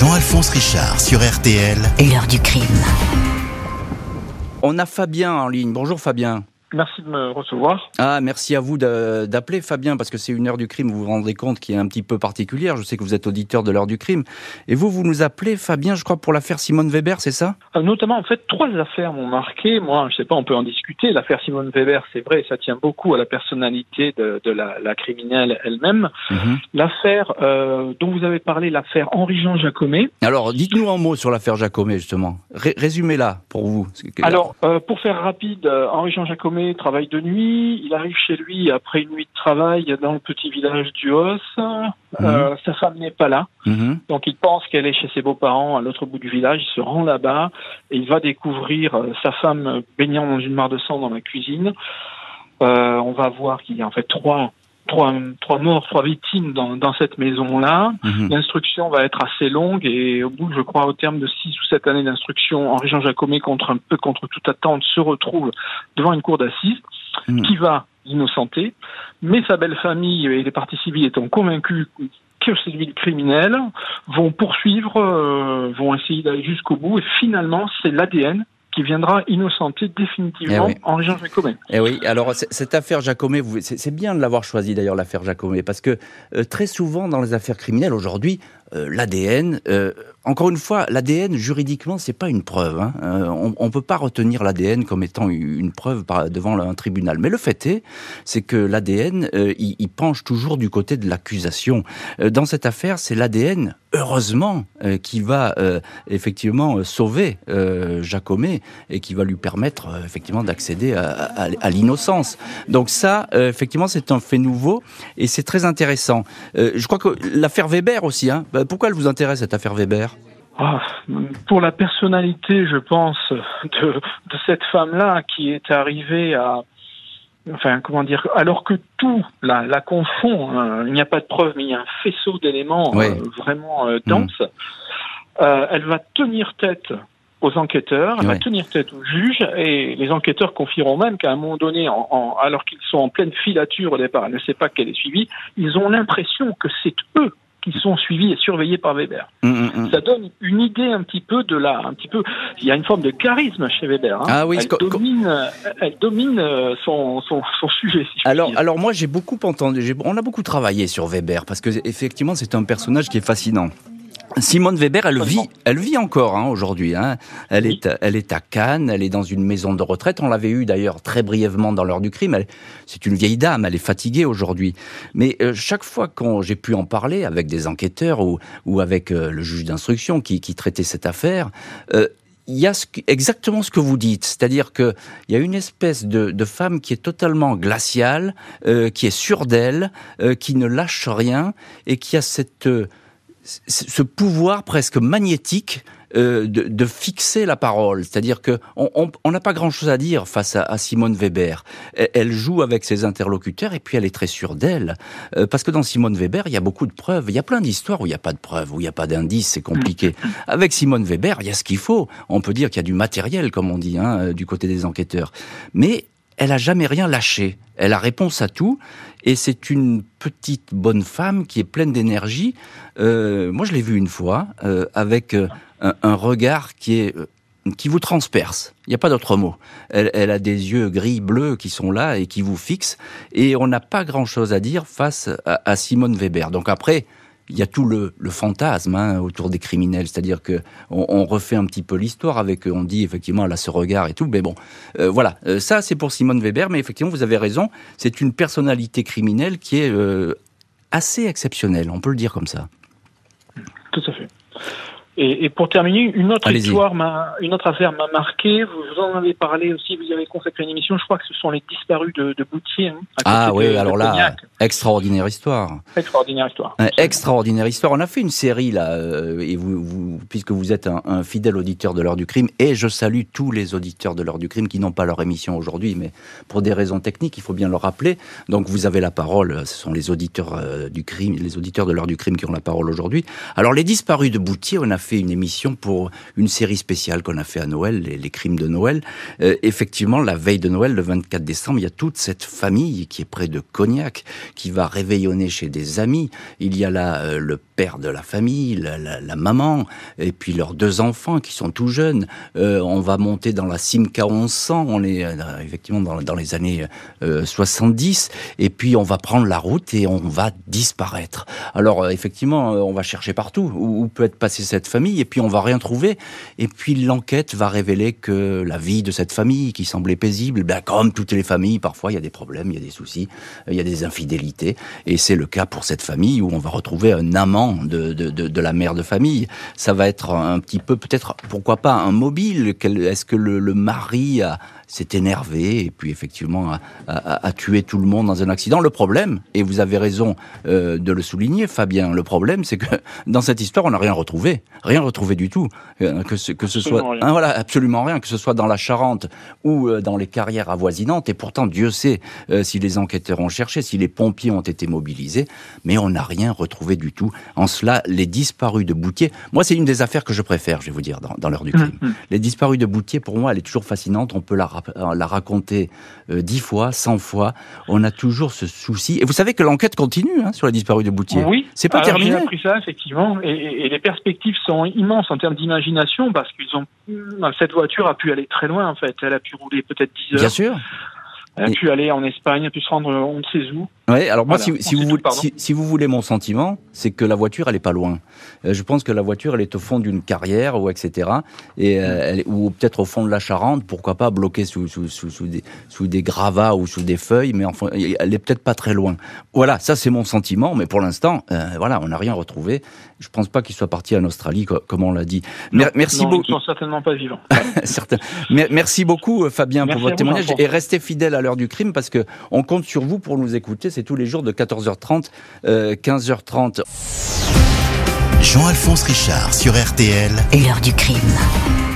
Jean-Alphonse Richard sur RTL. L'heure du crime. On a Fabien en ligne. Bonjour Fabien. Merci de me recevoir. Ah, merci à vous d'appeler Fabien, parce que c'est une heure du crime, vous vous rendez compte, qui est un petit peu particulière. Je sais que vous êtes auditeur de l'heure du crime. Et vous, vous nous appelez, Fabien, je crois, pour l'affaire Simone Weber, c'est ça? Euh, Notamment, en fait, trois affaires m'ont marqué. Moi, je sais pas, on peut en discuter. L'affaire Simone Weber, c'est vrai, ça tient beaucoup à la personnalité de, de la, la, criminelle elle-même. Mhm. L'affaire euh, dont vous avez parlé, l'affaire Henri-Jean Jacomet. Alors, dites-nous un mot sur l'affaire Jacomet, justement. Résumez-la pour vous. Alors, euh, pour faire rapide, Henri-Jean Jacomet travaille de nuit. Il arrive chez lui après une nuit de travail dans le petit village du Hos. Mhm. Euh, sa femme n'est pas là. Mhm. Donc il pense qu'elle est chez ses beaux-parents à l'autre bout du village. Il se rend là-bas et il va découvrir euh, sa femme baignant dans une mare de sang dans la cuisine. Euh, on va voir qu'il y a en fait trois trois, trois morts, trois victimes dans, dans cette maison-là. Mhm. L'instruction va être assez longue et au bout, je crois, au terme de six ou sept années d'instruction, Henri-Jean Jacomet, contre un peu contre toute attente, se retrouve devant une cour d'assises mhm. qui va innocenter. Mais sa belle famille et les parties civiles étant convaincus que c'est lui le criminel, vont poursuivre, euh, vont essayer d'aller jusqu'au bout et finalement, c'est l'ADN qui viendra innocenter définitivement eh Henri Jean Jacomet. Eh oui, alors cette affaire Jacomet, c'est bien de l'avoir choisi d'ailleurs l'affaire Jacomet, parce que euh, très souvent dans les affaires criminelles aujourd'hui, euh, l'ADN, euh, encore une fois, l'ADN juridiquement c'est pas une preuve. Hein. on, on peut pas retenir l'ADN comme étant une preuve devant un tribunal. Mais le fait est, c'est que l'ADN, il, il, penche toujours du côté de l'accusation. dans cette affaire, c'est l'ADN heureusement, euh, qui va euh, effectivement euh, sauver Jacomet et qui va lui permettre effectivement d'accéder à, l'innocence. Donc ça, effectivement, c'est un fait nouveau et c'est très intéressant. je crois que l'affaire Weber aussi. Hein, bah, pourquoi elle vous intéresse cette affaire Weber? Pour la personnalité, je pense, de, de cette femme-là qui est arrivée à, enfin comment dire, alors que tout la, la confond, hein, il n'y a pas de preuve, mais il y a un faisceau d'éléments euh, vraiment euh, dense. Mm. Euh, elle va tenir tête aux enquêteurs, elle va tenir tête aux juges, et les enquêteurs confieront même qu'à un moment donné, en, alors qu'ils sont en pleine filature au départ, elle ne sait pas qu'elle est suivie, ils ont l'impression que c'est eux qui sont suivis et surveillés par Weber. Mm, mm, mm. Ça donne une idée un petit peu de la, un petit peu, il y a une forme de charisme chez Weber. Hein. Ah oui, elle domine, elle domine euh, son, son, son sujet. Si alors, alors moi j'ai beaucoup entendu, on a beaucoup travaillé sur Weber parce que effectivement c'est un personnage qui est fascinant. Simone Weber, elle vit, elle vit encore hein, aujourd'hui. Hein. Elle est, elle est à Cannes, elle est dans une maison de retraite. On l'avait eu d'ailleurs très brièvement dans l'heure du crime. C'est une vieille dame, elle est fatiguée aujourd'hui. Mais euh, chaque fois que j'ai pu en parler avec des enquêteurs ou, ou avec euh, le juge d'instruction qui, qui, traitait cette affaire, euh, il y a exactement ce que vous dites, c'est-à-dire que il y a une espèce de, de, femme qui est totalement glaciale, qui est sûre d'elle, qui ne lâche rien et qui a cette ce pouvoir presque magnétique euh, de, de, fixer la parole. C'est-à-dire que on n'a pas grand-chose à dire face à, Simone Weber. Elle, joue avec ses interlocuteurs et puis elle est très sûre d'elle. Euh, parce que dans Simone Weber, il y a beaucoup de preuves. Il y a plein d'histoires où il n'y a pas de preuves, où il n'y a pas d'indices, c'est compliqué. Avec Simone Weber, il y a ce qu'il faut. On peut dire qu'il y a du matériel, comme on dit, hein, euh, du côté des enquêteurs. Mais elle a jamais rien lâché. Elle a réponse à tout, et c'est une petite bonne femme qui est pleine d'énergie. Euh, moi, je l'ai vue une fois euh, avec euh, un, regard qui est qui vous transperce. Il n'y a pas d'autre mot. Elle, a des yeux gris bleus qui sont là et qui vous fixent, et on n'a pas grand-chose à dire face à, à Simone Weber. Donc après, il y a tout le, fantasme hein, autour des criminels, c'est-à-dire que on, refait un petit peu l'histoire avec, on dit effectivement elle a ce regard et tout, mais bon, euh, voilà, euh, ça c'est pour Simone Weber, mais effectivement vous avez raison, c'est une personnalité criminelle qui est euh, assez exceptionnelle, on peut le dire comme ça. Et, et, pour terminer, une autre histoire, une autre affaire m'a marqué. Vous, en avez parlé aussi. Vous avez consacré une émission. Je crois que ce sont les disparus de, de Boutier. Hein, ah oui, alors là, extraordinaire histoire. Extraordinaire histoire. extraordinaire histoire. On a fait une série là, euh, et vous, vous, puisque vous êtes un, un fidèle auditeur de l'heure du crime, et je salue tous les auditeurs de l'heure du crime qui n'ont pas leur émission aujourd'hui, mais pour des raisons techniques, il faut bien le rappeler. Donc vous avez la parole. Ce sont les auditeurs euh, du crime, les auditeurs de l'heure du crime qui ont la parole aujourd'hui. Alors les disparus de Boutier, on a fait une émission pour une série spéciale qu'on a fait à Noël, les, crimes de Noël. Euh, effectivement, la veille de Noël, le 24 décembre, il y a toute cette famille qui est près de Cognac, qui va réveillonner chez des amis. Il y a là euh, le père de la famille, la, maman, et puis leurs deux enfants qui sont tout jeunes. Euh, on va monter dans la Simca 1100, on est effectivement dans, les années 70, et puis on va prendre la route et on va disparaître. Alors effectivement, on va chercher partout où, peut être passée cette famille, et puis on va rien trouver. Et puis l'enquête va révéler que la vie de cette famille, qui semblait paisible, ben, comme toutes les familles, parfois il y a des problèmes, il y a des soucis, il y a des infidélités. Et c'est le cas pour cette famille où on va retrouver un amant de, de, de, la mère de famille. Ça va être un petit peu, peut-être, pourquoi pas, un mobile. Est-ce que le, le mari a s'est énervé et puis effectivement a, tué tout le monde dans un accident. Le problème, et vous avez raison euh, de le souligner, Fabien, le problème, c'est que dans cette histoire, on n'a rien retrouvé, rien retrouvé du tout, euh, que ce, que ce soit, hein, voilà, absolument rien, que ce soit dans la Charente ou euh, dans les carrières avoisinantes. Et pourtant, Dieu sait si les enquêteurs ont cherché, si les pompiers ont été mobilisés, mais on n'a rien retrouvé du tout. En cela, les disparus de Boutier, moi, c'est une des affaires que je préfère, je vais vous dire, dans, dans l'heure du crime. Hum, hum. Les disparus de Boutier, pour moi, elle est toujours fascinante. On peut la l'a raconté euh, dix fois, cent fois. On a toujours ce souci. Et vous savez que l'enquête continue hein, sur la disparue de Boutier. Oui. C'est pas terminé. J'ai appris ça effectivement, et, les perspectives sont immenses en termes d'imagination parce qu'ils ont cette voiture a pu aller très loin en fait. Elle a pu rouler peut-être 10 heures. Bien sûr. Elle a pu aller en Espagne, elle a pu se rendre on ne sait où. Oui, alors moi, si, vous voulez, si, vous voulez mon sentiment, c'est que la voiture, elle est pas loin. Euh, je pense que la voiture, elle est au fond d'une carrière ou etc. Et euh, elle, ou peut-être au fond de la Charente, pourquoi pas bloquée sous, sous, sous, sous, des, sous des gravats ou sous des feuilles, mais enfin, elle est peut-être pas très loin. Voilà, ça c'est mon sentiment, mais pour l'instant, euh, voilà, on n'a rien retrouvé. Je pense pas qu'il soit parti en Australie, comme on l'a dit. merci beaucoup. Ils sont certainement pas vivants. Merci beaucoup, Fabien, pour votre témoignage et restez fidèle à l'heure du crime parce que on compte sur vous pour nous écouter tous les jours de 14h30, 15h30. Jean-Alphonse Richard sur RTL. L'heure du crime.